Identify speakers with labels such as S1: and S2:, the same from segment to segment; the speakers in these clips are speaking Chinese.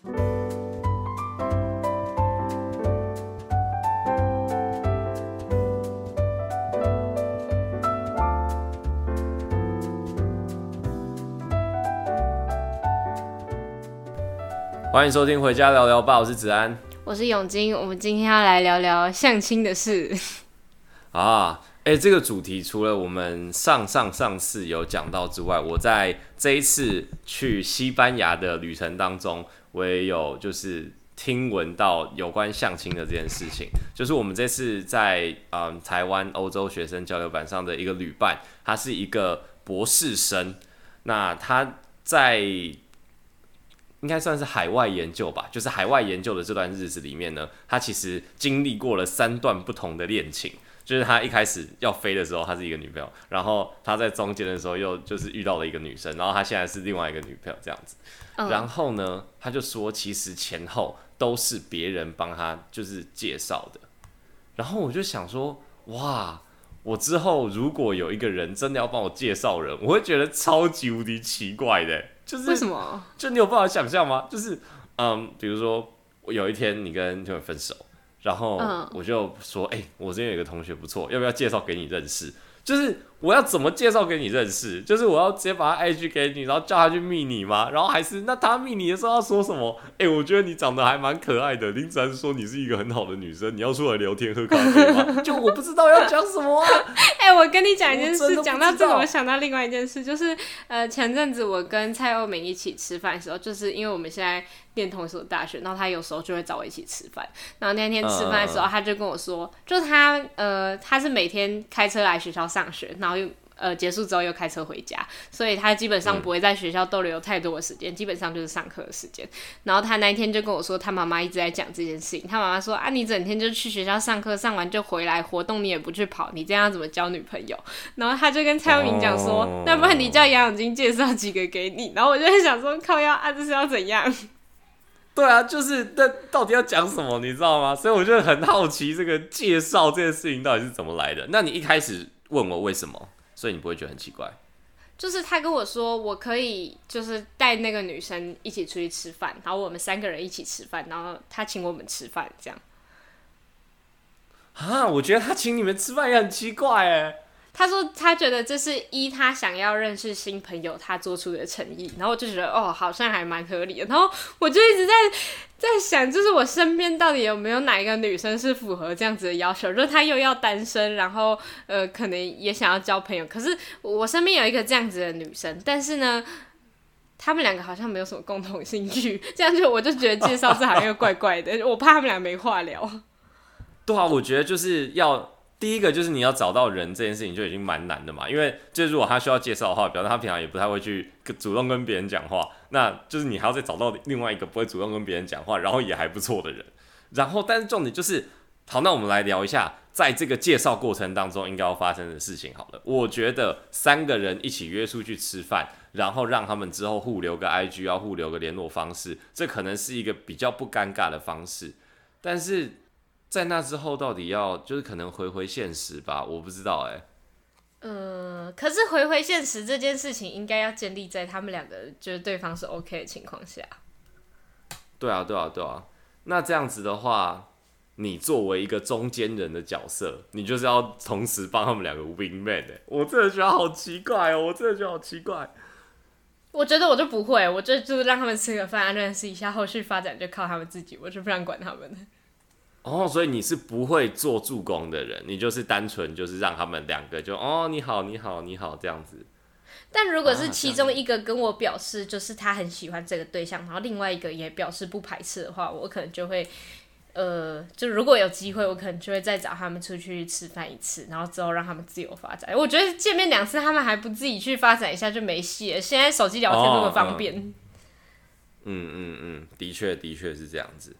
S1: 欢迎收听《回家聊聊吧》，我是子安，
S2: 我是永金，我们今天要来聊聊相亲的事
S1: 啊。哎、欸，这个主题除了我们上上上次有讲到之外，我在这一次去西班牙的旅程当中，我也有就是听闻到有关相亲的这件事情。就是我们这次在嗯台湾欧洲学生交流班上的一个旅伴，他是一个博士生，那他在。应该算是海外研究吧，就是海外研究的这段日子里面呢，他其实经历过了三段不同的恋情。就是他一开始要飞的时候，他是一个女朋友，然后他在中间的时候又就是遇到了一个女生，然后他现在是另外一个女朋友这样子。然后呢，他就说其实前后都是别人帮他就是介绍的。然后我就想说，哇，我之后如果有一个人真的要帮我介绍人，我会觉得超级无敌奇怪的。就是为什么？就你有办法想象吗？就是，嗯，比如说，我有一天你跟女友分手，然后我就说，哎、欸，我这边有一个同学不错，要不要介绍给你认识？就是我要怎么介绍给你认识？就是我要直接把他 IG 给你，然后叫他去密你吗？然后还是那他密你的时候要说什么？哎、欸，我觉得你长得还蛮可爱的，林子安说你是一个很好的女生，你要出来聊天喝咖啡吗？就我不知道要讲什么啊！
S2: 哎、欸，我跟你讲一件事，讲到这个，我想到另外一件事，就是呃，前阵子我跟蔡欧美一起吃饭的时候，就是因为我们现在。念同一所大学，然后他有时候就会找我一起吃饭。然后那天吃饭的时候，他就跟我说，就他呃，他是每天开车来学校上学，然后又呃结束之后又开车回家，所以他基本上不会在学校逗留太多的时间，基本上就是上课的时间。然后他那一天就跟我说，他妈妈一直在讲这件事情。他妈妈说啊，你整天就去学校上课，上完就回来，活动你也不去跑，你这样怎么交女朋友？然后他就跟蔡耀明讲说，那不然你叫杨永金介绍几个给你。然后我就在想说，靠要啊，这是要怎样？
S1: 对啊，就是那到底要讲什么，你知道吗？所以我就很好奇这个介绍这件事情到底是怎么来的。那你一开始问我为什么，所以你不会觉得很奇怪？
S2: 就是他跟我说，我可以就是带那个女生一起出去吃饭，然后我们三个人一起吃饭，然后他请我们吃饭，这样。
S1: 啊，我觉得他请你们吃饭也很奇怪哎。
S2: 他说他觉得这是一他想要认识新朋友他做出的诚意，然后我就觉得哦，好像还蛮合理的。然后我就一直在在想，就是我身边到底有没有哪一个女生是符合这样子的要求，就是她又要单身，然后呃可能也想要交朋友。可是我身边有一个这样子的女生，但是呢，他们两个好像没有什么共同兴趣，这样就我就觉得介绍这好像又怪怪的，我怕他们俩没话聊。
S1: 对啊，我觉得就是要。第一个就是你要找到人这件事情就已经蛮难的嘛，因为就如果他需要介绍的话，表示他平常也不太会去主动跟别人讲话，那就是你还要再找到另外一个不会主动跟别人讲话，然后也还不错的人。然后，但是重点就是，好，那我们来聊一下，在这个介绍过程当中应该要发生的事情。好了，我觉得三个人一起约出去吃饭，然后让他们之后互留个 IG，要互留个联络方式，这可能是一个比较不尴尬的方式，但是。在那之后，到底要就是可能回回现实吧？我不知道哎、欸。
S2: 嗯，可是回回现实这件事情，应该要建立在他们两个就是对方是 OK 的情况下。
S1: 对啊，对啊，对啊。那这样子的话，你作为一个中间人的角色，你就是要同时帮他们两个 win man 哎、欸，我真的觉得好奇怪哦、喔，我真的觉得好奇怪。
S2: 我觉得我就不会，我就就是让他们吃个饭，认识一下，后续发展就靠他们自己，我就不想管他们。
S1: 哦，所以你是不会做助攻的人，你就是单纯就是让他们两个就哦，你好，你好，你好这样子。
S2: 但如果是其中一个跟我表示就是他很喜欢这个对象，然后另外一个也表示不排斥的话，我可能就会呃，就如果有机会，我可能就会再找他们出去吃饭一次，然后之后让他们自由发展。我觉得见面两次，他们还不自己去发展一下就没戏了。现在手机聊天那么方便。哦，
S1: 嗯嗯嗯，的确的确是这样子。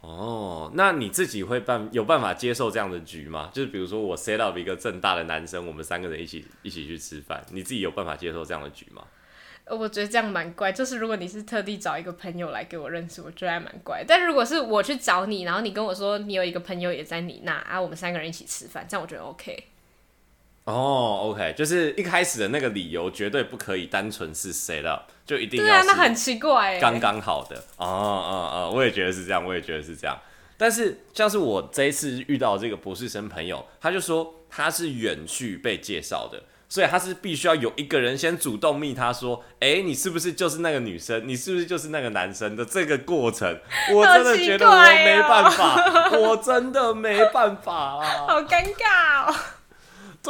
S1: 哦，那你自己会办有办法接受这样的局吗？就是比如说我 set up 一个正大的男生，我们三个人一起一起去吃饭，你自己有办法接受这样的局吗？
S2: 我觉得这样蛮怪，就是如果你是特地找一个朋友来给我认识，我觉得还蛮怪。但如果是我去找你，然后你跟我说你有一个朋友也在你那啊，我们三个人一起吃饭，这样我觉得 OK。
S1: 哦，OK，就是一开始的那个理由绝对不可以单纯是 set up，就一定要
S2: 对啊，那很奇怪，
S1: 刚刚好的。哦哦哦，我也觉得是这样，我也觉得是这样。但是像是我这一次遇到这个博士生朋友，他就说他是远去被介绍的，所以他是必须要有一个人先主动密他说，哎、欸，你是不是就是那个女生？你是不是就是那个男生的这个过程？我真的觉得我没办法，我真的没办法啊，
S2: 好尴尬哦。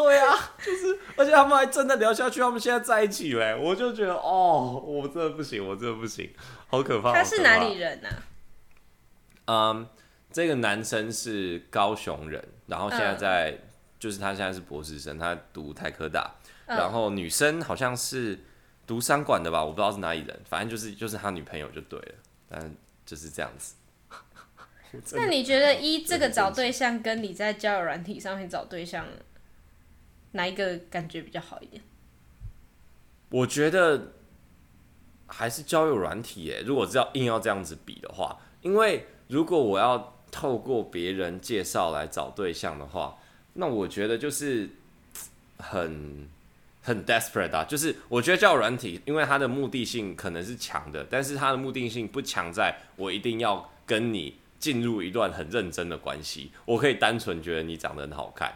S1: 对啊，就是，而且他们还真的聊下去，他们现在在一起嘞，我就觉得哦，我真的不行，我真的不行，好可怕。
S2: 他是哪里人呢？
S1: 啊？嗯，这个男生是高雄人，然后现在在，嗯、就是他现在是博士生，他读台科大，嗯、然后女生好像是读商管的吧，我不知道是哪里人，反正就是就是他女朋友就对了，但就是这样子。
S2: 那你觉得一这个找对象跟你在交友软体上面找对象？哪一个感觉比较好一点？
S1: 我觉得还是交友软体耶。如果要硬要这样子比的话，因为如果我要透过别人介绍来找对象的话，那我觉得就是很很 desperate 啊。就是我觉得交友软体，因为它的目的性可能是强的，但是它的目的性不强，在我一定要跟你进入一段很认真的关系。我可以单纯觉得你长得很好看。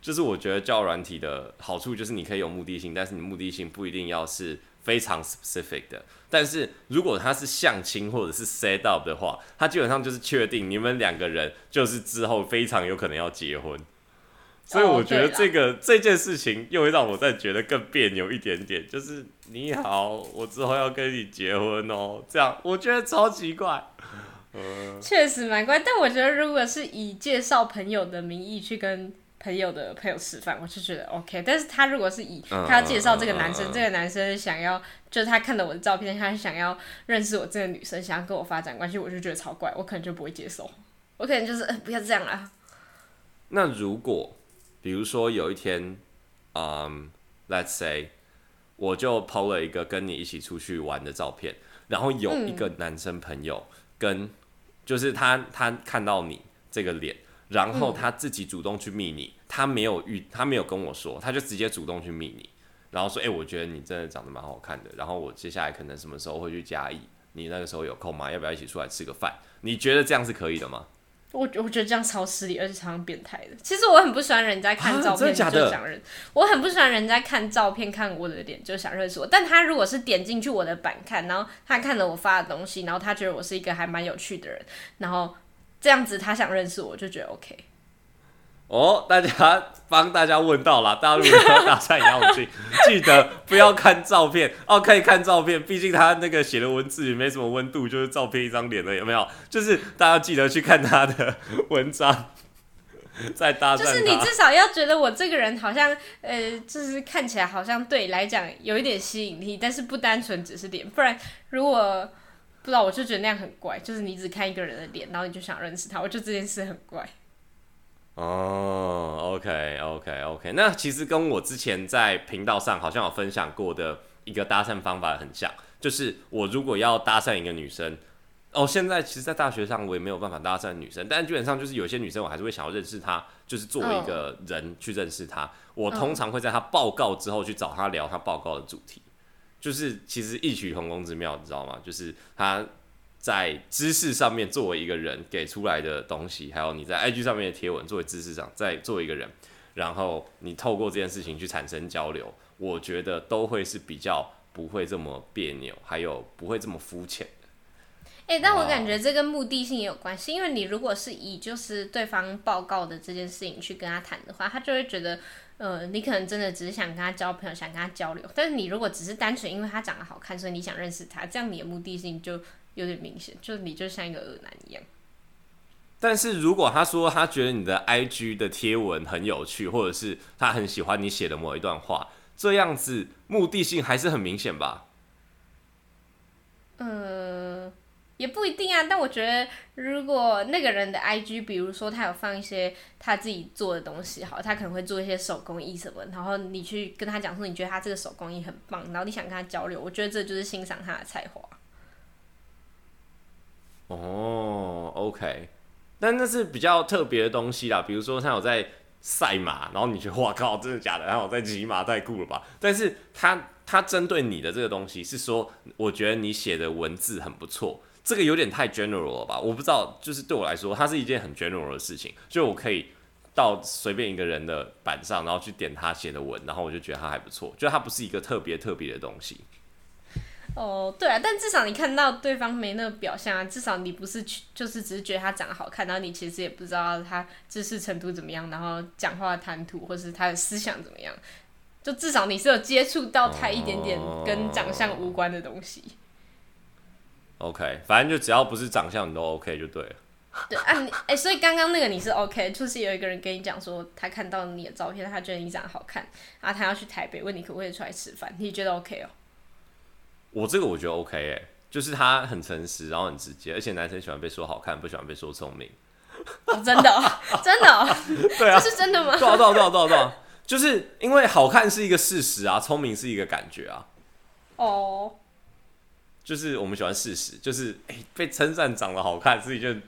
S1: 就是我觉得教软体的好处就是你可以有目的性，但是你目的性不一定要是非常 specific 的。但是如果他是相亲或者是 set up 的话，他基本上就是确定你们两个人就是之后非常有可能要结婚。所以我觉得这个、oh, 这件事情又会让我再觉得更别扭一点点。就是你好，我之后要跟你结婚哦，这样我觉得超奇怪。
S2: 嗯，确实蛮怪。但我觉得如果是以介绍朋友的名义去跟朋友的朋友吃饭，我就觉得 OK。但是他如果是以他要介绍这个男生，uh, uh, uh, uh, 这个男生想要，就是他看到我的照片，他想要认识我这个女生，想要跟我发展关系，我就觉得超怪，我可能就不会接受。我可能就是、呃、不要这样啦。
S1: 那如果比如说有一天，嗯，Let's say，我就 PO 了一个跟你一起出去玩的照片，然后有一个男生朋友跟，嗯、就是他他看到你这个脸。然后他自己主动去密你，嗯、他没有遇，他没有跟我说，他就直接主动去密你，然后说，哎、欸，我觉得你真的长得蛮好看的，然后我接下来可能什么时候会去嘉义，你那个时候有空吗？要不要一起出来吃个饭？你觉得这样是可以的吗？
S2: 我我觉得这样超失礼，而且超像变态的。其实我很不喜欢人家看照片就想认，啊、我很不喜欢人家看照片看我的脸就想认识我。但他如果是点进去我的版看，然后他看了我发的东西，然后他觉得我是一个还蛮有趣的人，然后。这样子他想认识我，就觉得 OK。
S1: 哦，大家帮大家问到了，大家如果要搭讪杨永静，记得不要看照片哦，可以看照片，毕竟他那个写的文字也没什么温度，就是照片一张脸了，有没有？就是大家记得去看他的文章，再搭讪。
S2: 就是你至少要觉得我这个人好像，呃，就是看起来好像对你来讲有一点吸引力，但是不单纯只是脸，不然如果。不知道，我就觉得那样很怪，就是你只看一个人的脸，然后你就想认识他，我觉得这件事很怪。
S1: 哦，OK，OK，OK，那其实跟我之前在频道上好像有分享过的一个搭讪方法很像，就是我如果要搭讪一个女生，哦，现在其实，在大学上我也没有办法搭讪女生，但基本上就是有些女生我还是会想要认识她，就是作为一个人去认识她。我通常会在她报告之后去找她聊她报告的主题。就是其实异曲同工之妙，你知道吗？就是他在知识上面作为一个人给出来的东西，还有你在 IG 上面的贴文作为知识上再作为一个人，然后你透过这件事情去产生交流，我觉得都会是比较不会这么别扭，还有不会这么肤浅。
S2: 哎、欸，但我感觉这跟目的性也有关系，因为你如果是以就是对方报告的这件事情去跟他谈的话，他就会觉得。呃，你可能真的只是想跟他交朋友，想跟他交流。但是你如果只是单纯因为他长得好看，所以你想认识他，这样你的目的性就有点明显，就你就像一个恶男一样。
S1: 但是如果他说他觉得你的 IG 的贴文很有趣，或者是他很喜欢你写的某一段话，这样子目的性还是很明显吧？
S2: 呃。也不一定啊，但我觉得如果那个人的 IG，比如说他有放一些他自己做的东西，好，他可能会做一些手工艺什么，然后你去跟他讲说你觉得他这个手工艺很棒，然后你想跟他交流，我觉得这就是欣赏他的才华。
S1: 哦，OK，但那是比较特别的东西啦，比如说他有在赛马，然后你去哇靠，真的假的？然后我在骑马太酷了吧？但是他他针对你的这个东西是说，我觉得你写的文字很不错，这个有点太 general 了吧？我不知道，就是对我来说，它是一件很 general 的事情，就我可以到随便一个人的板上，然后去点他写的文，然后我就觉得他还不错，就他不是一个特别特别的东西。
S2: 哦，对啊，但至少你看到对方没那个表象啊，至少你不是去，就是只是觉得他长得好看，然后你其实也不知道他知识程度怎么样，然后讲话谈吐或是他的思想怎么样，就至少你是有接触到他一点点跟长相无关的东西。
S1: OK，反正就只要不是长相，你都 OK 就对了。
S2: 对啊，你哎，所以刚刚那个你是 OK，就是有一个人跟你讲说，他看到你的照片，他觉得你长得好看，然后他要去台北，问你可不可以出来吃饭，你觉得 OK 哦？
S1: 我这个我觉得 OK 哎、欸，就是他很诚实，然后很直接，而且男生喜欢被说好看，不喜欢被说聪明。
S2: 哦，真的、哦，真的、哦，
S1: 对啊，
S2: 这是真的吗？
S1: 对啊，对啊，对啊，对啊，对啊，就是因为好看是一个事实啊，聪明是一个感觉啊。
S2: 哦，
S1: 就是我们喜欢事实，就是哎、被称赞长得好看是一件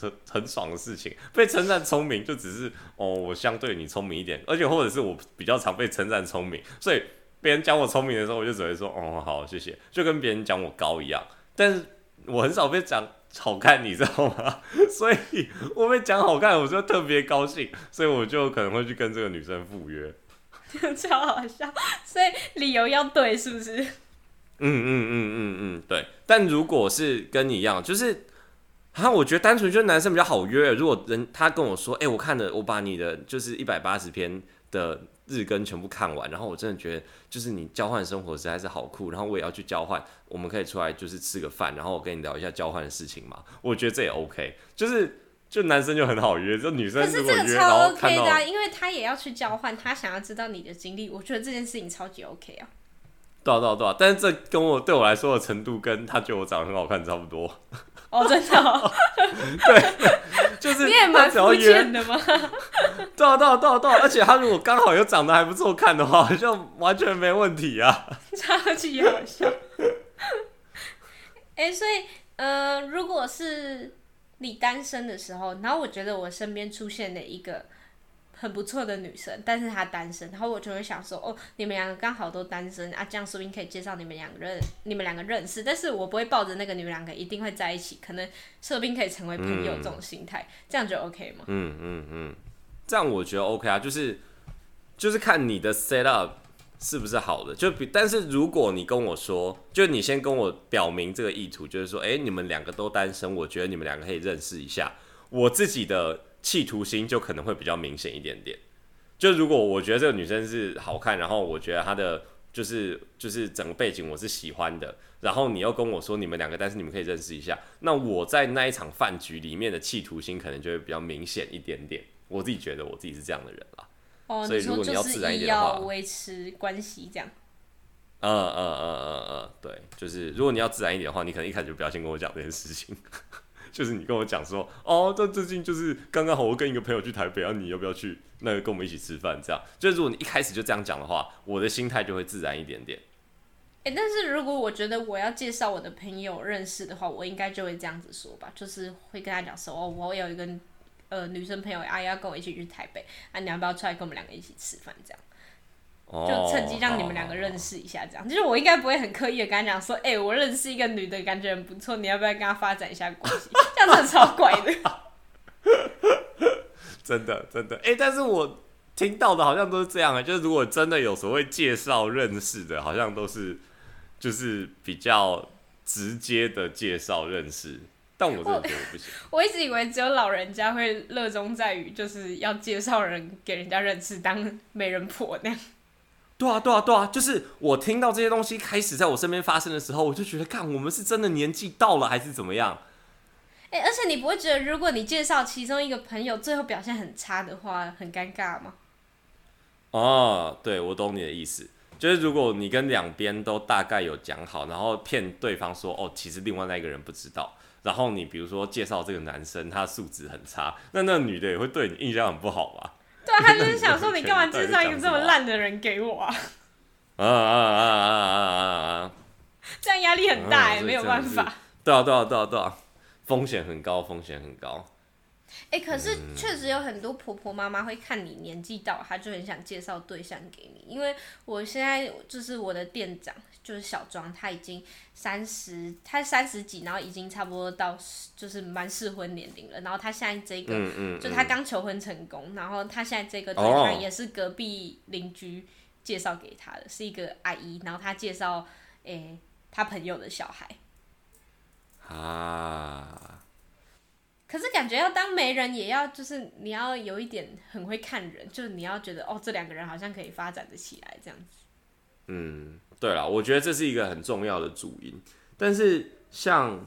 S1: 很很爽的事情，被称赞聪明就只是哦，我相对你聪明一点，而且或者是我比较常被称赞聪明，所以。别人讲我聪明的时候，我就只会说哦，好，谢谢，就跟别人讲我高一样。但是我很少被讲好看，你知道吗？所以我被讲好看，我就特别高兴，所以我就可能会去跟这个女生赴约。
S2: 超好笑，所以理由要对，是不是？
S1: 嗯嗯嗯嗯嗯，对。但如果是跟你一样，就是啊，我觉得单纯就是男生比较好约。如果人他跟我说，哎、欸，我看了，我把你的就是一百八十篇的。日更全部看完，然后我真的觉得，就是你交换生活实在是好酷，然后我也要去交换，我们可以出来就是吃个饭，然后我跟你聊一下交换的事情嘛。我觉得这也 OK，就是就男生就很好约，就女生如果约，
S2: 可是这个超 OK 的啊，因为他也要去交换，他想要知道你的经历，我觉得这件事情超级 OK 啊。
S1: 对啊对啊对啊，但是这跟我对我来说的程度，跟他觉得我长得很好看差不多。
S2: 哦，真的、哦。
S1: 对。就是
S2: 你也蛮肤浅的吗？
S1: 对啊，对啊，对啊，对啊！而且他如果刚好又长得还不错看的话，好像完全没问题啊，
S2: 超级好笑。哎、欸，所以，呃，如果是你单身的时候，然后我觉得我身边出现了一个。很不错的女生，但是她单身，然后我就会想说，哦，你们两个刚好都单身啊，这样说不定可以介绍你们两个认，你们两个认识。但是我不会抱着那个你们两个一定会在一起，可能说不定可以成为朋友这种心态，嗯、这样就 OK 吗？
S1: 嗯嗯嗯，这样我觉得 OK 啊，就是就是看你的 set up 是不是好的，就比但是如果你跟我说，就你先跟我表明这个意图，就是说，哎、欸，你们两个都单身，我觉得你们两个可以认识一下，我自己的。企图心就可能会比较明显一点点。就如果我觉得这个女生是好看，然后我觉得她的就是就是整个背景我是喜欢的，然后你又跟我说你们两个，但是你们可以认识一下，那我在那一场饭局里面的企图心可能就会比较明显一点点。我自己觉得我自己是这样的人啦。
S2: 哦，
S1: 所以如果你要自然一点的话，
S2: 要维持关系这样。
S1: 嗯嗯嗯嗯嗯，对，就是如果你要自然一点的话，你可能一开始就不要先跟我讲这件事情。就是你跟我讲说，哦，这最近就是刚刚好，我跟一个朋友去台北，啊，你要不要去？那个跟我们一起吃饭，这样。就如果你一开始就这样讲的话，我的心态就会自然一点点。
S2: 哎、但是如果我觉得我要介绍我的朋友认识的话，我应该就会这样子说吧，就是会跟他讲说，哦，我有一个呃女生朋友，啊，要跟我一起去台北，啊，你要不要出来跟我们两个一起吃饭？这样。就趁机让你们两个认识一下，这样、哦、就是我应该不会很刻意的跟他讲说，哎、欸，我认识一个女的，感觉很不错，你要不要跟她发展一下关系？这样子超怪的。
S1: 真的真的，哎、欸，但是我听到的好像都是这样啊，就是如果真的有所谓介绍认识的，好像都是就是比较直接的介绍认识，但我真的觉得不行
S2: 我。我一直以为只有老人家会热衷在于就是要介绍人给人家认识，当媒人婆那样。
S1: 对啊，对啊，对啊，就是我听到这些东西开始在我身边发生的时候，我就觉得，看我们是真的年纪到了，还是怎么样？
S2: 哎、欸，而且你不会觉得，如果你介绍其中一个朋友，最后表现很差的话，很尴尬吗？
S1: 哦，对，我懂你的意思，就是如果你跟两边都大概有讲好，然后骗对方说，哦，其实另外那一个人不知道，然后你比如说介绍这个男生，他素质很差，那那女的也会对你印象很不好吧？
S2: 对啊，他就是 想说，你干嘛介绍一个这么烂的人给我啊？
S1: 啊啊啊啊啊啊啊！
S2: 这样压力很大哎，没有办法。
S1: 对啊，对啊，对啊，对啊，风险很高，风险很高。
S2: 哎、欸，可是确实有很多婆婆妈妈会看你年纪到，她就很想介绍对象给你。因为我现在就是我的店长，就是小庄，他已经三十，他三十几，然后已经差不多到就是蛮适婚年龄了。然后他现在这个，
S1: 嗯嗯、
S2: 就他刚求婚成功，然后他现在这个对象也是隔壁邻居介绍给他的，哦、是一个阿姨，然后他介绍，诶、欸，他朋友的小孩。
S1: 啊。
S2: 可是感觉要当媒人，也要就是你要有一点很会看人，就是你要觉得哦，这两个人好像可以发展的起来这样子。
S1: 嗯，对了，我觉得这是一个很重要的主因。但是像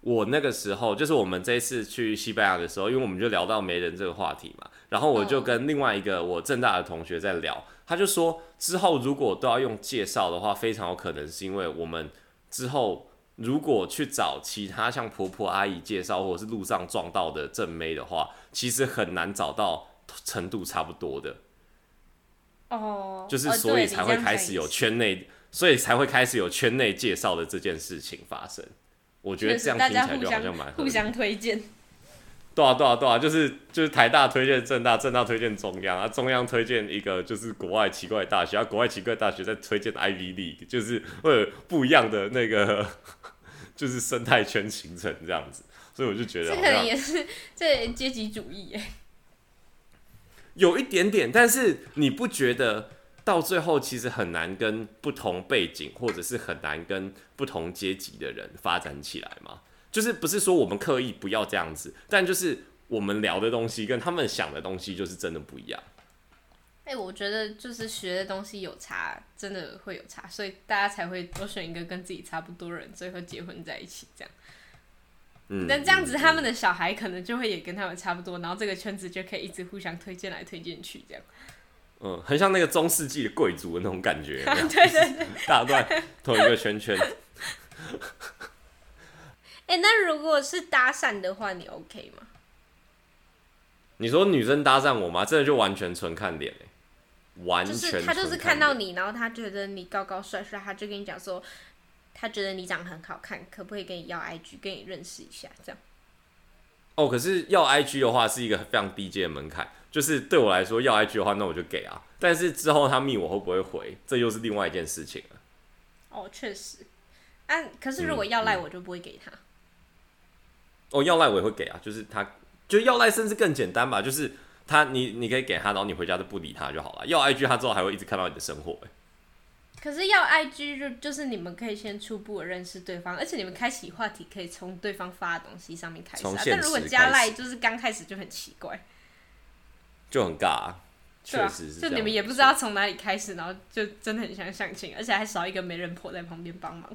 S1: 我那个时候，就是我们这次去西班牙的时候，因为我们就聊到媒人这个话题嘛，然后我就跟另外一个我政大的同学在聊，他就说之后如果都要用介绍的话，非常有可能是因为我们之后。如果去找其他像婆婆阿姨介绍，或者是路上撞到的正妹的话，其实很难找到程度差不多的。
S2: 哦，
S1: 就是所以才会开始有圈内，所以才会开始有圈内介绍的这件事情发生。我觉得这样听起来就好像蛮
S2: 互相推荐。
S1: 对啊，对啊，对啊，就是就是台大推荐正大，正大推荐中央啊，中央推荐一个就是国外奇怪大学，啊，国外奇怪大学再推荐 Ivy League，就是会有不一样的那个。就是生态圈形成这样子，所以我就觉得
S2: 这可能也是这阶级主义耶，
S1: 有一点点，但是你不觉得到最后其实很难跟不同背景或者是很难跟不同阶级的人发展起来吗？就是不是说我们刻意不要这样子，但就是我们聊的东西跟他们想的东西就是真的不一样。
S2: 哎、我觉得就是学的东西有差，真的会有差，所以大家才会多选一个跟自己差不多人，最后结婚在一起这样。嗯，但这样子他们的小孩可能就会也跟他们差不多，然后这个圈子就可以一直互相推荐来推荐去这样。
S1: 嗯，很像那个中世纪的贵族的那种感觉。
S2: 对对对，
S1: 打断同一个圈圈。
S2: 哎、欸，那如果是搭讪的话，你 OK 吗？
S1: 你说女生搭讪我吗？这个就完全纯看脸、欸完全
S2: 就是他就是看到你，然后他觉得你高高帅帅，他就跟你讲说，他觉得你长得很好看，可不可以跟你要 IG，跟你认识一下这样？
S1: 哦，可是要 IG 的话是一个非常低阶的门槛，就是对我来说要 IG 的话，那我就给啊。但是之后他密我会不会回，这又是另外一件事情了。
S2: 哦，确实。啊，可是如果要赖，我就不会给他。嗯嗯、
S1: 哦，要赖我也会给啊，就是他，就要赖，甚至更简单吧，就是。他你你可以给他，然后你回家就不理他就好了。要 IG 他之后还会一直看到你的生活。
S2: 可是要 IG 就就是你们可以先初步的认识对方，而且你们开启话题可以从对方发的东西上面开始啊。但如果加赖就是刚开始就很奇怪，
S1: 就很尬啊。确实是，
S2: 就你们也不知道从哪里开始，然后就真的很想相亲，而且还少一个媒人婆在旁边帮忙。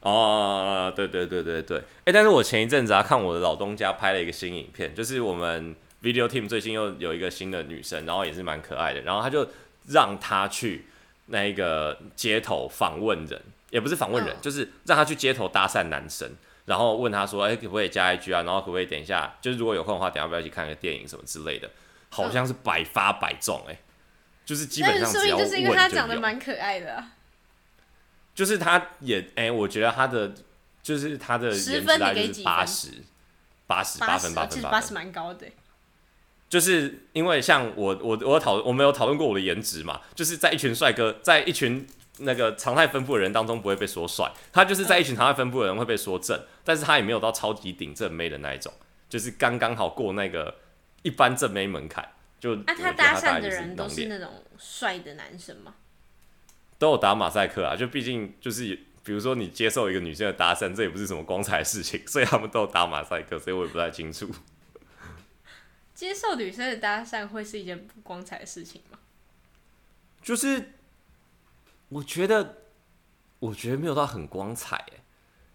S1: 哦，对对对对对。哎、欸，但是我前一阵子啊看我的老东家拍了一个新影片，就是我们。Video Team 最近又有一个新的女生，然后也是蛮可爱的，然后他就让她去那一个街头访问人，也不是访问人，就是让他去街头搭讪男生，然后问他说：“哎、欸，可不可以加一句啊？然后可不可以等一下，就是如果有空的话，等下要不要一起看个电影什么之类的？”好像是百发百中哎、欸，就是基本上只要问就
S2: 是因为他长得蛮可爱的、啊，
S1: 就是他也哎、欸，我觉得他的就是他的颜值大概就是八十，八十八分八分八分，
S2: 八十蛮高的、欸。
S1: 就是因为像我我我讨我们有讨论过我的颜值嘛，就是在一群帅哥，在一群那个常态分布的人当中不会被说帅，他就是在一群常态分布的人会被说正，但是他也没有到超级顶正妹的那一种，就是刚刚好过那个一般正妹门槛。就
S2: 那他搭讪的人都是那种帅的男生吗？
S1: 都有打马赛克啊，就毕竟就是比如说你接受一个女生的搭讪，这也不是什么光彩的事情，所以他们都有打马赛克，所以我也不太清楚。
S2: 接受女生的搭讪会是一件不光彩的事情吗？
S1: 就是我觉得，我觉得没有到很光彩诶。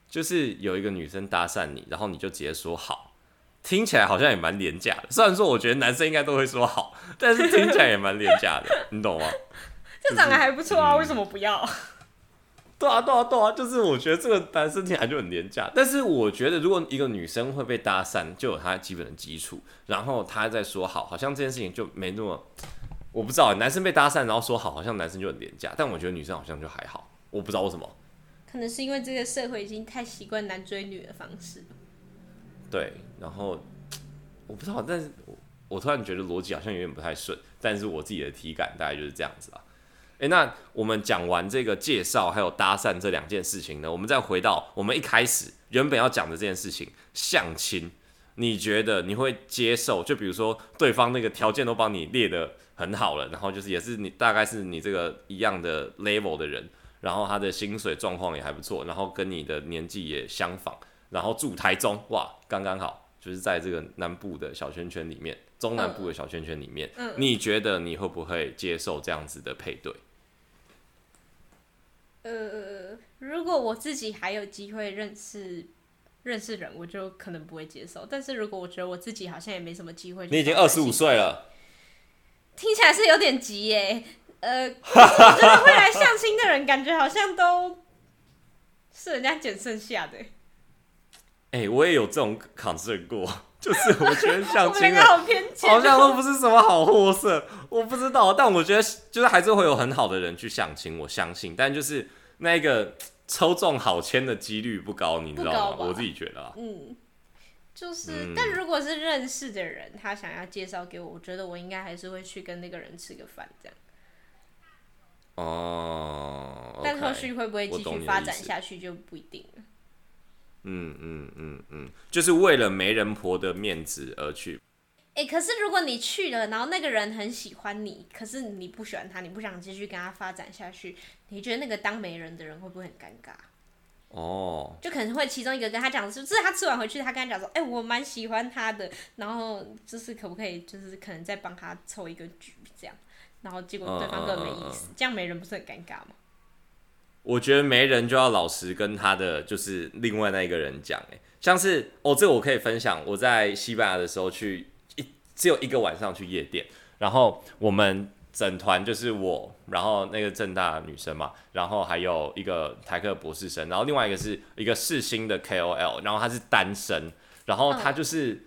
S1: 就是有一个女生搭讪你，然后你就直接说好，听起来好像也蛮廉价的。虽然说我觉得男生应该都会说好，但是听起来也蛮廉价的，你懂吗？
S2: 这长得还不错啊，为什么不要？
S1: 对啊，对啊，对啊，就是我觉得这个男生听起来就很廉价。但是我觉得，如果一个女生会被搭讪，就有她基本的基础，然后她在说好，好像这件事情就没那么，我不知道。男生被搭讪，然后说好，好像男生就很廉价。但我觉得女生好像就还好，我不知道为什么。
S2: 可能是因为这个社会已经太习惯男追女的方式。
S1: 对，然后我不知道，但是我我突然觉得逻辑好像有点不太顺，但是我自己的体感大概就是这样子啊。那我们讲完这个介绍还有搭讪这两件事情呢，我们再回到我们一开始原本要讲的这件事情，相亲，你觉得你会接受？就比如说对方那个条件都帮你列的很好了，然后就是也是你大概是你这个一样的 level 的人，然后他的薪水状况也还不错，然后跟你的年纪也相仿，然后住台中，哇，刚刚好，就是在这个南部的小圈圈里面，中南部的小圈圈里面，嗯，你觉得你会不会接受这样子的配对？
S2: 呃，如果我自己还有机会认识认识人，我就可能不会接受。但是如果我觉得我自己好像也没什么机会，
S1: 你已经二十五岁了，
S2: 听起来是有点急耶。呃，我觉得会来相亲的人，感觉好像都是人家捡剩下的。
S1: 哎、欸，我也有这种 concern 过，就是我觉得相亲
S2: 好偏见，
S1: 好像都不是什么好货色。我不知道，但我觉得就是还是会有很好的人去相亲，我相信。但就是。那个抽中好签的几率不高，你知道吗？我自己觉得啊，
S2: 嗯，就是，嗯、但如果是认识的人，他想要介绍给我，我觉得我应该还是会去跟那个人吃个饭，这样。
S1: 哦，
S2: 但后续会不会继续发展下去就不一定了。
S1: 嗯嗯嗯嗯，就是为了媒人婆的面子而去。
S2: 哎、欸，可是如果你去了，然后那个人很喜欢你，可是你不喜欢他，你不想继续跟他发展下去，你觉得那个当媒人的人会不会很尴尬？
S1: 哦，
S2: 就可能会其中一个跟他讲，就是他吃完回去，他跟他讲说，哎、欸，我蛮喜欢他的，然后就是可不可以，就是可能再帮他凑一个局这样，然后结果对方根本没意思，这样媒人不是很尴尬吗？
S1: 我觉得没人就要老实跟他的就是另外那一个人讲，哎，像是哦，这个我可以分享，我在西班牙的时候去一。只有一个晚上去夜店，然后我们整团就是我，然后那个正大女生嘛，然后还有一个台客博士生，然后另外一个是一个世新的 KOL，然后他是单身，然后他就是，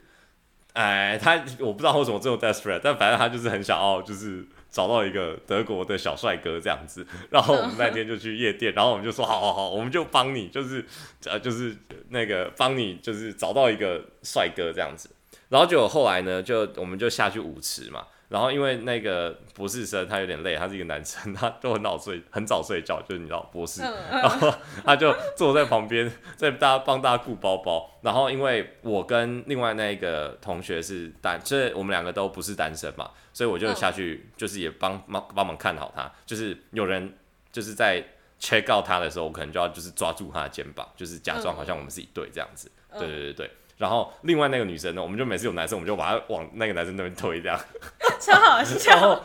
S1: 哎，他我不知道为什么这么 desperate，但反正他就是很想要就是找到一个德国的小帅哥这样子，然后我们那天就去夜店，然后我们就说好好好，我们就帮你就是呃就是那个帮你就是找到一个帅哥这样子。然后就后来呢，就我们就下去舞池嘛。然后因为那个博士生他有点累，他是一个男生，他都很早睡，很早睡觉，就是你知道博士。然后他就坐在旁边，在大家帮大家顾包包。然后因为我跟另外那个同学是单，所以我们两个都不是单身嘛，所以我就下去，就是也帮忙帮忙看好他。就是有人就是在 check out 他的时候，我可能就要就是抓住他的肩膀，就是假装好像我们是一对这样子。对对对对。然后另外那个女生呢，我们就每次有男生，我们就把他往那个男生那边推，这样
S2: 超好笑。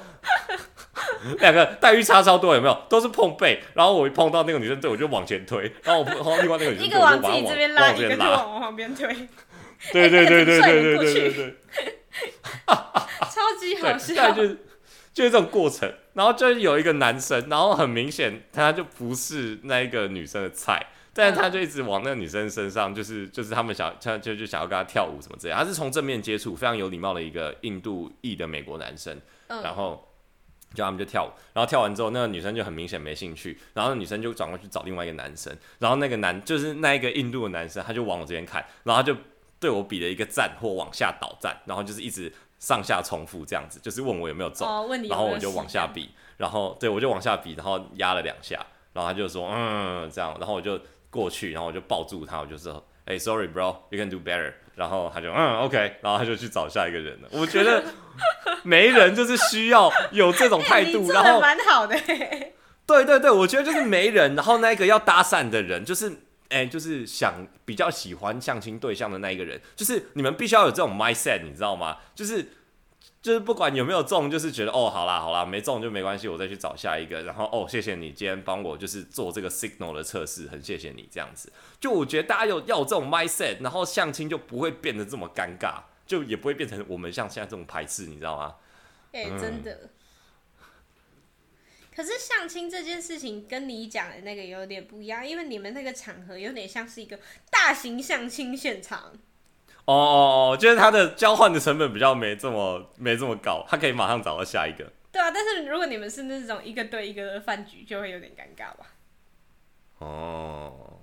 S1: 两个待遇差超多，有没有？都是碰背。然后我一碰到那个女生，对我就往前推。然后我碰到另外那个女生，
S2: 一个往自己这边拉，一个往旁边推。
S1: 对对对对对对对对对。
S2: 超级好笑。
S1: 就是就是这种过程。然后就有一个男生，然后很明显他就不是那一个女生的菜。但是他就一直往那个女生身上，就是就是他们想，他就就想要跟他跳舞什么之类的。他是从正面接触，非常有礼貌的一个印度裔的美国男生，然后叫他们就跳舞。然后跳完之后，那个女生就很明显没兴趣，然后那女生就转过去找另外一个男生。然后那个男就是那一个印度的男生，他就往我这边看，然后他就对我比了一个赞或往下倒赞，然后就是一直上下重复这样子，就是问我有没有中。然后我就往下比，然后对我就往下比，然后压了两下，然后他就说嗯这样，然后我就。过去，然后我就抱住他，我就说：“哎、欸，sorry bro，you can do better。”然后他就嗯，OK，然后他就去找下一个人了。我觉得 没人就是需要有这种态度，然后
S2: 蛮好的。
S1: 对对对，我觉得就是没人，然后那个要搭讪的人，就是哎、欸，就是想比较喜欢相亲对象的那一个人，就是你们必须要有这种 mindset，你知道吗？就是。就是不管有没有中，就是觉得哦，好啦好啦，没中就没关系，我再去找下一个。然后哦，谢谢你今天帮我就是做这个 signal 的测试，很谢谢你这样子。就我觉得大家有要有这种 mindset，然后相亲就不会变得这么尴尬，就也不会变成我们像现在这种排斥，你知道吗？
S2: 哎、欸，真的。嗯、可是相亲这件事情跟你讲的那个有点不一样，因为你们那个场合有点像是一个大型相亲现场。
S1: 哦哦哦，就是它的交换的成本比较没这么没这么高，它可以马上找到下一个。
S2: 对啊，但是如果你们是那种一个对一个的饭局，就会有点尴尬吧。
S1: 哦，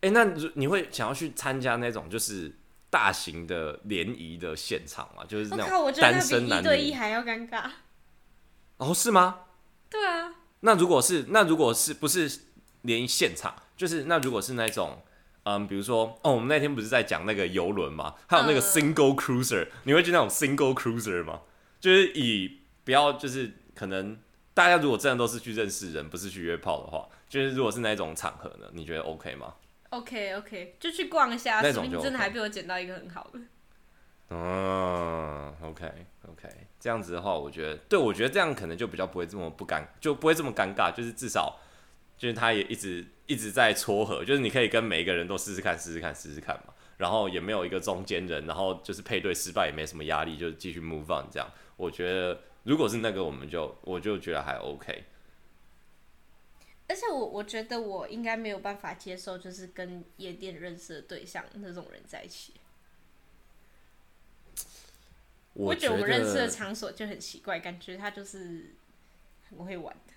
S1: 哎、欸，那你会想要去参加那种就是大型的联谊的现场吗，就是那种单身男
S2: 一对一还要尴尬。
S1: 哦，是吗？
S2: 对啊。
S1: 那如果是那如果是不是联谊现场，就是那如果是那种。嗯，比如说，哦，我们那天不是在讲那个游轮嘛？还有那个 single cruiser，、嗯、你会去那种 single cruiser 吗？就是以不要，就是可能大家如果真的都是去认识人，不是去约炮的话，就是如果是那种场合呢，你觉得 OK 吗
S2: ？OK OK，就去逛一下，那种就、真的还被我捡到一个很好的。
S1: 嗯，OK OK，这样子的话，我觉得，对我觉得这样可能就比较不会这么不尴，就不会这么尴尬，就是至少。就是他也一直一直在撮合，就是你可以跟每一个人都试试看，试试看，试试看嘛。然后也没有一个中间人，然后就是配对失败也没什么压力，就继续 move on 这样。我觉得如果是那个，我们就我就觉得还 OK。
S2: 而且我我觉得我应该没有办法接受，就是跟夜店认识的对象那种人在一起。我觉得我们认识的场所就很奇怪，感觉他就是很会玩的。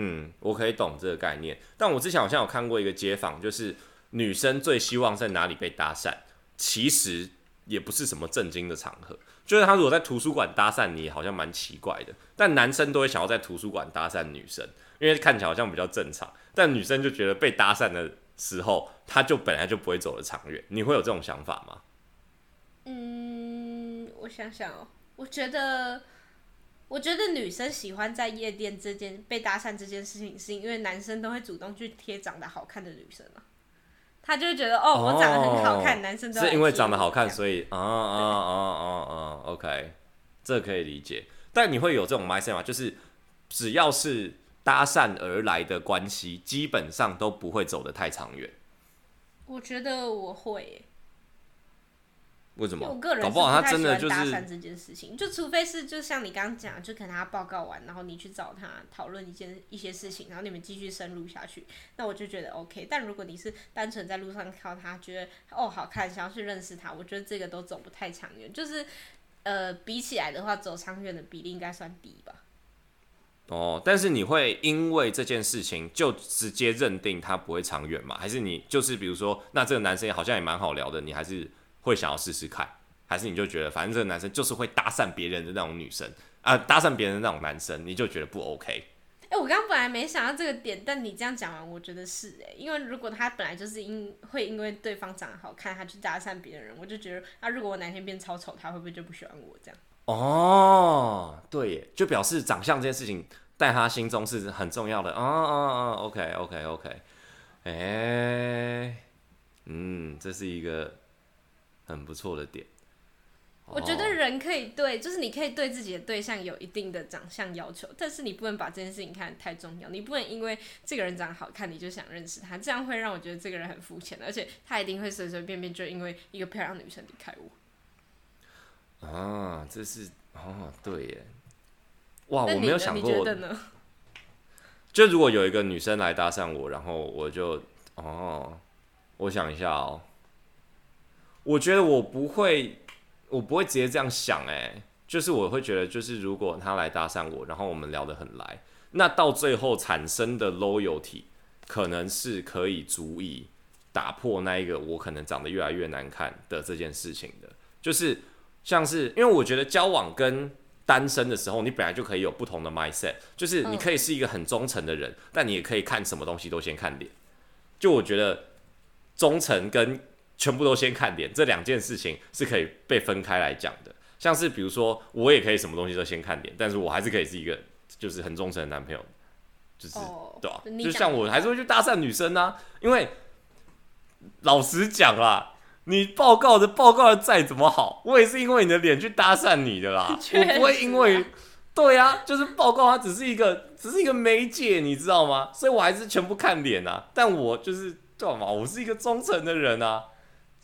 S1: 嗯，我可以懂这个概念，但我之前好像有看过一个街访，就是女生最希望在哪里被搭讪，其实也不是什么正经的场合，就是他如果在图书馆搭讪你，好像蛮奇怪的，但男生都会想要在图书馆搭讪女生，因为看起来好像比较正常，但女生就觉得被搭讪的时候，他就本来就不会走得长远，你会有这种想法吗？
S2: 嗯，我想想哦，我觉得。我觉得女生喜欢在夜店这件被搭讪这件事情，是因为男生都会主动去贴长得好看的女生啊，他就会觉得哦，我长得很好看，哦、男生都是
S1: 因为长得好看，所以啊啊啊啊啊，OK，这可以理解。但你会有这种 mindset 吗？就是只要是搭讪而来的关系，基本上都不会走得太长远。
S2: 我觉得我会。
S1: 为什么？
S2: 我个人是不太喜欢搭讪这件事情，就除非是就像你刚刚讲，就可能他报告完，然后你去找他讨论一件一些事情，然后你们继续深入下去，那我就觉得 OK。但如果你是单纯在路上靠他，觉得哦好看，想要去认识他，我觉得这个都走不太长远。就是呃，比起来的话，走长远的比例应该算低吧。
S1: 哦，但是你会因为这件事情就直接认定他不会长远吗？还是你就是比如说，那这个男生好像也蛮好聊的，你还是？会想要试试看，还是你就觉得反正这个男生就是会搭讪别人的那种女生啊，搭讪别人的那种男生，你就觉得不 OK？
S2: 哎、欸，我刚刚本来没想到这个点，但你这样讲完，我觉得是哎、欸，因为如果他本来就是因会因为对方长得好看，他去搭讪别人，我就觉得啊，如果我哪天变超丑，他会不会就不喜欢我这样？
S1: 哦，对耶，就表示长相这件事情在他心中是很重要的。哦哦哦，OK OK OK，哎、欸，嗯，这是一个。很不错的点，
S2: 我觉得人可以对，就是你可以对自己的对象有一定的长相要求，但是你不能把这件事情看得太重要。你不能因为这个人长得好看，你就想认识他，这样会让我觉得这个人很肤浅，而且他一定会随随便便就因为一个漂亮的女生离开我。
S1: 啊，这是哦，对耶，哇，我没有想过，就如果有一个女生来搭讪我，然后我就哦，我想一下哦。我觉得我不会，我不会直接这样想，哎，就是我会觉得，就是如果他来搭讪我，然后我们聊得很来，那到最后产生的 loyalty 可能是可以足以打破那一个我可能长得越来越难看的这件事情的。就是像是，因为我觉得交往跟单身的时候，你本来就可以有不同的 mindset，就是你可以是一个很忠诚的人，但你也可以看什么东西都先看脸。就我觉得忠诚跟全部都先看脸，这两件事情是可以被分开来讲的。像是比如说，我也可以什么东西都先看脸，但是我还是可以是一个就是很忠诚的男朋友，就是、oh, 对吧、啊？就像我还是会去搭讪女生啊，因为老实讲啦，你报告的报告的再怎么好，我也是因为你的脸去搭讪你的啦，我不会因为对啊，就是报告它只是一个只是一个媒介，你知道吗？所以我还是全部看脸啊，但我就是对嘛，我是一个忠诚的人啊。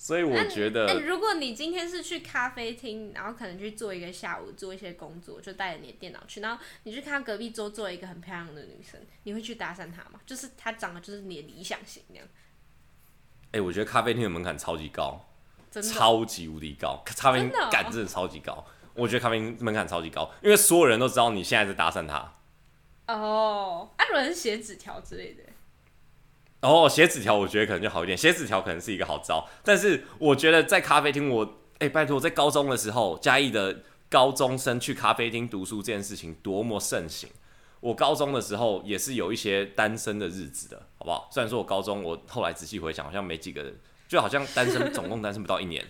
S1: 所以我觉得，
S2: 欸，如果你今天是去咖啡厅，然后可能去做一个下午，做一些工作，就带着你的电脑去，然后你去看隔壁桌坐一个很漂亮的女生，你会去搭讪她吗？就是她长得就是你的理想型那样。
S1: 哎，欸，我觉得咖啡厅的门槛超级高，真的超级无敌高，咖啡厅感真的超级高。哦，我觉得咖啡厅门槛超级高，因为所有人都知道你现在在搭讪她。
S2: 哦，啊，有人写纸条之类的。
S1: 哦，写纸条我觉得可能就好一点，写纸条可能是一个好招。但是我觉得在咖啡厅，我哎、拜托，在高中的时候，嘉义的高中生去咖啡厅读书这件事情多么盛行。我高中的时候也是有一些单身的日子的，好不好？虽然说我高中，我后来仔细回想，好像没几个人，就好像单身总共单身不到一年。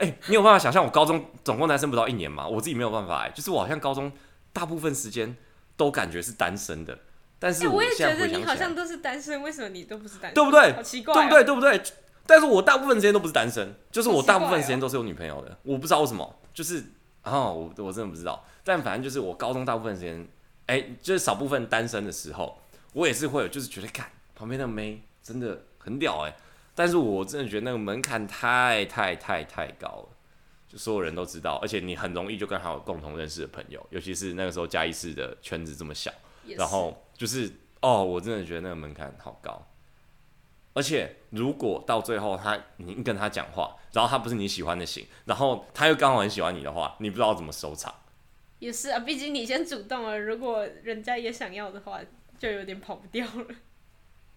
S1: 哎、你有办法想象我高中总共单身不到一年吗？我自己没有办法哎、就是我好像高中大部分时间都感觉是单身的。但是我，
S2: 我也觉得你好像都是单身，为什么你都不是单身？
S1: 对不对？
S2: 好奇怪、喔，
S1: 对不对？对不对？但是我大部分时间都不是单身，就是我大部分时间都是有女朋友的。喔、我不知道为什么，就是啊，我我真的不知道。但反正就是我高中大部分时间，哎、欸，就是少部分单身的时候，我也是会有，就是觉得看旁边那个妹真的很屌哎、欸。但是我真的觉得那个门槛太太太太高了，就所有人都知道，而且你很容易就跟他有共同认识的朋友，尤其是那个时候嘉义市的圈子这么小，然后就是。哦，我真的觉得那个门槛好高，而且如果到最后他你跟他讲话，然后他不是你喜欢的型，然后他又刚好很喜欢你的话，你不知道怎么收场。
S2: 也是啊，毕竟你先主动了，如果人家也想要的话，就有点跑不掉了。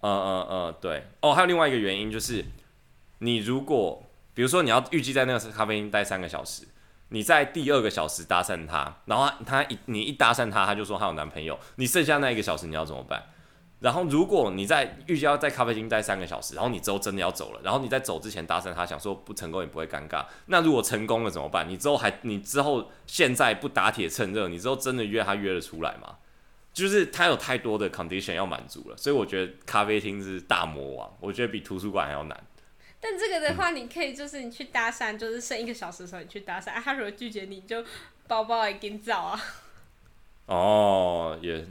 S1: 嗯嗯嗯，对。哦，还有另外一个原因就是，你如果比如说你要预计在那个咖啡厅待三个小时。你在第二个小时搭讪他，然后他一你一搭讪他，他就说他有男朋友，你剩下那一个小时你要怎么办？然后如果你在预计要在咖啡厅待三个小时，然后你之后真的要走了，然后你在走之前搭讪他，想说不成功也不会尴尬，那如果成功了怎么办？你之后还你之后现在不打铁趁热，你之后真的约他约得出来吗？就是他有太多的 condition 要满足了，所以我觉得咖啡厅是大魔王，我觉得比图书馆还要难。
S2: 但这个的话，你可以就是你去搭讪，就是剩一个小时的时候你去搭讪，啊，他如果拒绝你，就包包也给你找啊。
S1: 哦，也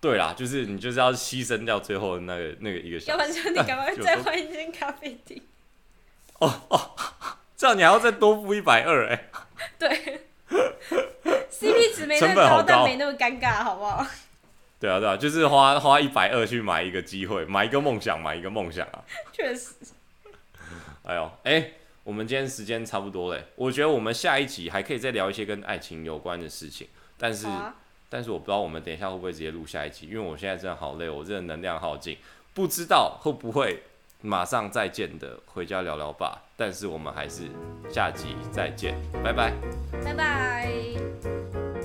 S1: 对啦，就是你就是要牺牲掉最后的那个那个一个小时。
S2: 要不然就你赶快再换一间咖啡厅。
S1: 哦哦，这样你还要再多付一百二哎。
S2: 对。CP 值没那么高，高但没那么尴尬，好不好？
S1: 对啊对啊，就是花花一百二去买一个机会，买一个梦想，买一个梦想啊。
S2: 确实。
S1: 哎呦，哎、欸，我们今天时间差不多嘞，我觉得我们下一集还可以再聊一些跟爱情有关的事情，但是，啊、但是我不知道我们等一下会不会直接录下一集，因为我现在真的好累，我真的能量耗尽，不知道会不会马上再见的回家聊聊吧，但是我们还是下集再见，拜拜，
S2: 拜拜。